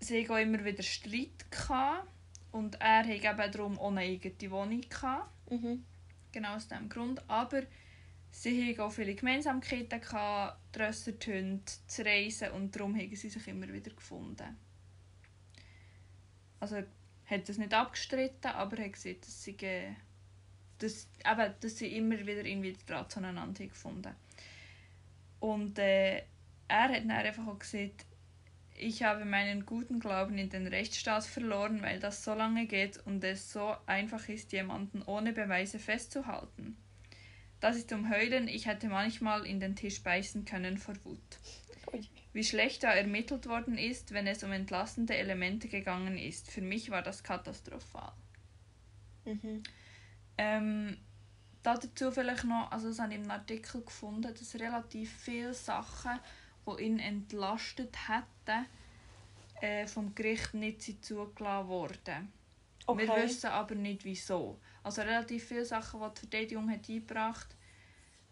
sie hatten auch immer wieder Streit. Gehabt. Und er hatte eben darum auch eine eigene Wohnung. Gehabt. Mhm. Genau aus diesem Grund. Aber sie hatten auch viele Gemeinsamkeiten, gehabt, die Rösser, die Hunde, zu reisen. Und darum haben sie sich immer wieder gefunden. Also hat das nicht abgestritten, aber hat gesagt, dass sie, dass, eben, dass sie immer wieder irgendwie Draht zueinander gefunden Und äh, er hat dann einfach auch gesagt, ich habe meinen guten Glauben in den Rechtsstaat verloren, weil das so lange geht und es so einfach ist, jemanden ohne Beweise festzuhalten. Das ist zum Heulen, ich hätte manchmal in den Tisch beißen können vor Wut. Wie schlecht da ermittelt worden ist, wenn es um entlastende Elemente gegangen ist. Für mich war das katastrophal. Mhm. Ähm, dazu vielleicht noch, also das habe ich im Artikel gefunden, dass relativ viele Sachen, die ihn entlastet hätten, äh, vom Gericht nicht zugelassen worden. Okay. Wir wissen aber nicht wieso. Also relativ viele Sachen, die die Verteidigung hat eingebracht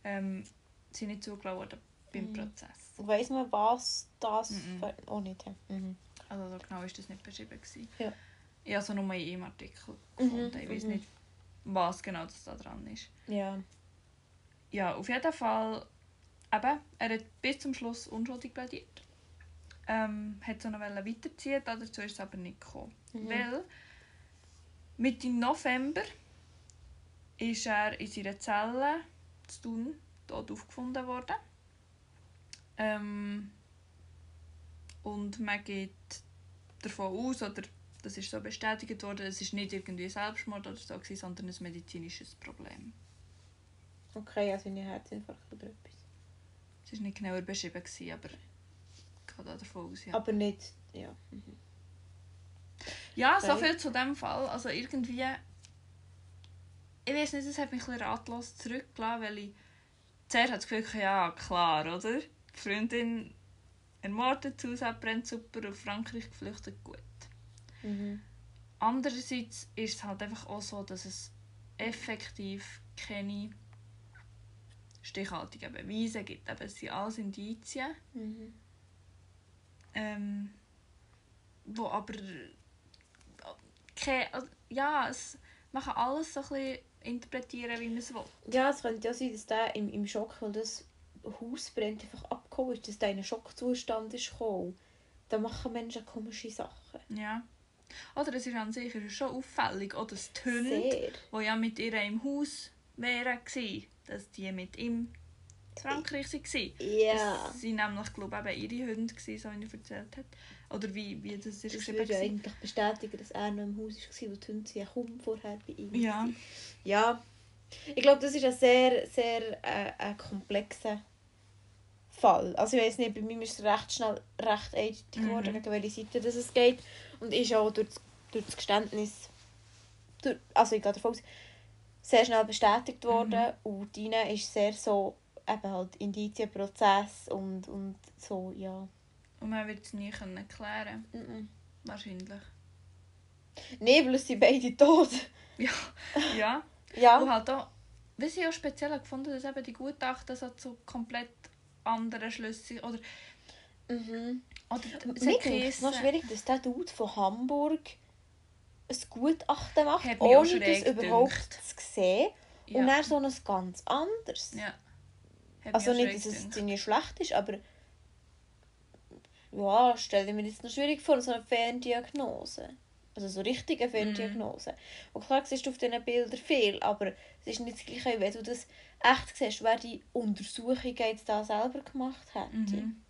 ähm, sind nicht zugelassen worden beim Mhm. Prozess. Weiss man, was das Mhm. für... Oh, nicht. Mhm. Also so genau ist das nicht beschrieben. Gewesen. Ja. Ich habe es nur in einem Artikel Mhm, gefunden. Ich weiß mhm. nicht, was genau das da dran ist. Ja. Ja, auf jeden Fall, eben, er hat bis zum Schluss unschuldig plädiert. Ähm, hat so noch weiterziehen, dazu ist es aber nicht gekommen. Mhm. Weil Mitte November ist er in seiner Zelle zu Thun tot aufgefunden worden. Ähm, und man geht davon aus, oder Das ist so bestätigt worden. Es ist nicht irgendwie Selbstmord oder so, gewesen, sondern ein medizinisches Problem. Okay, also ein Herzinfarkt oder etwas. Es war nicht genauer beschrieben, gewesen, aber ich gehe da davon aus. Ja, Aber nicht, ja. Mhm. ja so Okay. viel zu dem Fall. Also irgendwie... Ich weiß nicht, es hat mich ein bisschen ratlos zurückgelassen, weil ich zuerst das Gefühl, ja klar, oder? Die Freundin ermordet, das Haus abbrennt, super, auf Frankreich geflüchtet, gut. Mhm. Andererseits ist es halt einfach auch so, dass es effektiv keine stichhaltigen Beweise gibt. Eben, es sind alles Indizien, Mhm. ähm, wo aber keine, also, ja, es, man kann alles so ein bisschen interpretieren, wie man es will. Ja, es könnte ja sein, dass der im, im Schock, weil das Haus brennt, einfach abgehauen ist, dass in einen Schockzustand ist gekommen. Da machen Menschen komische Sachen. Ja. Oder es ist an sich schon auffällig, oder das die Hunde, die ja mit ihr im Haus wären, dass die mit ihm in Frankreich waren. Ja. Es waren nämlich, glaube ich, eben ihre Hunde, gewesen, so wie er erzählt hat. Oder wie, wie das ist Das geschrieben würde eigentlich bestätigen, dass er noch im Haus war, wo die Hunde ja kaum vorher bei ihm Ja. waren. Ja. Ich glaube, das ist ein sehr, sehr äh, komplexer Fall. Also ich weiß nicht, bei mir ist es recht schnell recht eindeutig geworden, Mhm. welche Seite das es geht. Und ist auch durch das, durch das Geständnis, durch, also ich gehe davon aus, sehr schnell bestätigt worden. Und Dina ist sehr so, eben halt Indizienprozess und, und so, ja. Und man wird es nie können klären Mhm. Wahrscheinlich. Nein, weil es sind beide tot. Ja. ja. Ja. Und halt auch, was ich auch speziell gefunden dass eben die Gutachten so zu komplett anderen Schlüssen oder, Mhm. oder es Mir es noch schwierig, dass der Dude von Hamburg ein Gutachten macht, Hat ohne das überhaupt zu sehen. ja. Und dann so ein ganz anderes. ja. Also nicht, dass es irgendwie schlecht ist, aber ja, stelle ich mir jetzt noch schwierig vor, so eine Ferndiagnose. Also so richtige Ferndiagnose. Und klar siehst du auf diesen Bildern viel, aber es ist nicht das gleiche, wenn du das echt siehst, wer die Untersuchung jetzt da selber gemacht hätte. Mhm.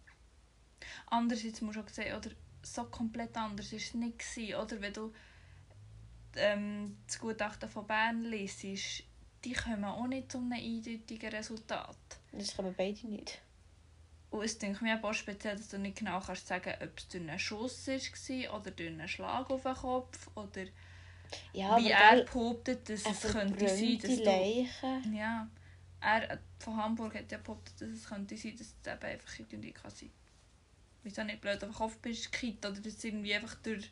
Andererseits musst du auch sehen, oder so komplett anders war es nicht. Gewesen, oder wenn du ähm, das Gutachten von Bern liest, die kommen auch nicht zu einem eindeutigen Resultat. Das wir beide nicht. Und es denke mir auch speziell, dass du nicht genau kannst sagen ob es durch einen Schuss war oder durch einen Schlag auf den Kopf oder Ja, wie aber er behauptet, dass es könnte sein, dass du... Leiche. Ja, er von Hamburg hat ja behauptet, dass es könnte sein, dass es eben einfach irgendwie kann sein. Wie es auch nicht blöd auf den Kopf bist gekippt oder dass es irgendwie einfach durch,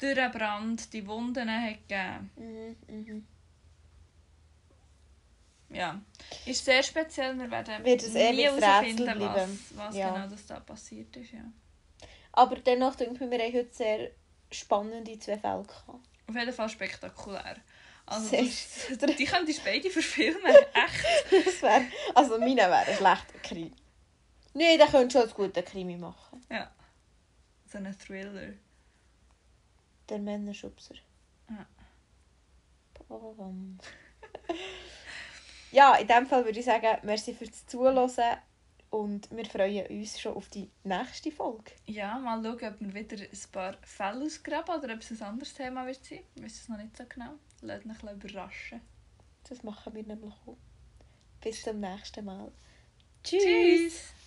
durch einen Brand die Wunden hat gegeben. Mhm, mhm. Ja, ist sehr speziell. Wir werden Wird es nie herausfinden, was, was Ja. genau das da passiert ist. Ja. Aber dennoch denke ich, mir, wir haben heute sehr spannende zwei Fälle gehabt. Auf jeden Fall spektakulär. Also Sehr. das, die könntest du beide verfilmen. Echt. Das wär, also meine wäre ein schlechter Krimi. Nein, der könnte schon ein guter Krimi machen. Ja. So ein Thriller. Der Männerschubser. Ja. Bam. ja, in dem Fall würde ich sagen, merci fürs Zuhören und wir freuen uns schon auf die nächste Folge. Ja, mal schauen, ob wir wieder ein paar Fälle ausgraben oder ob es ein anderes Thema wird sein. Ich weiß es noch nicht so genau. Lasst mich ein bisschen überraschen. Das machen wir nämlich auch. Bis zum nächsten Mal. Tschüss. Tschüss!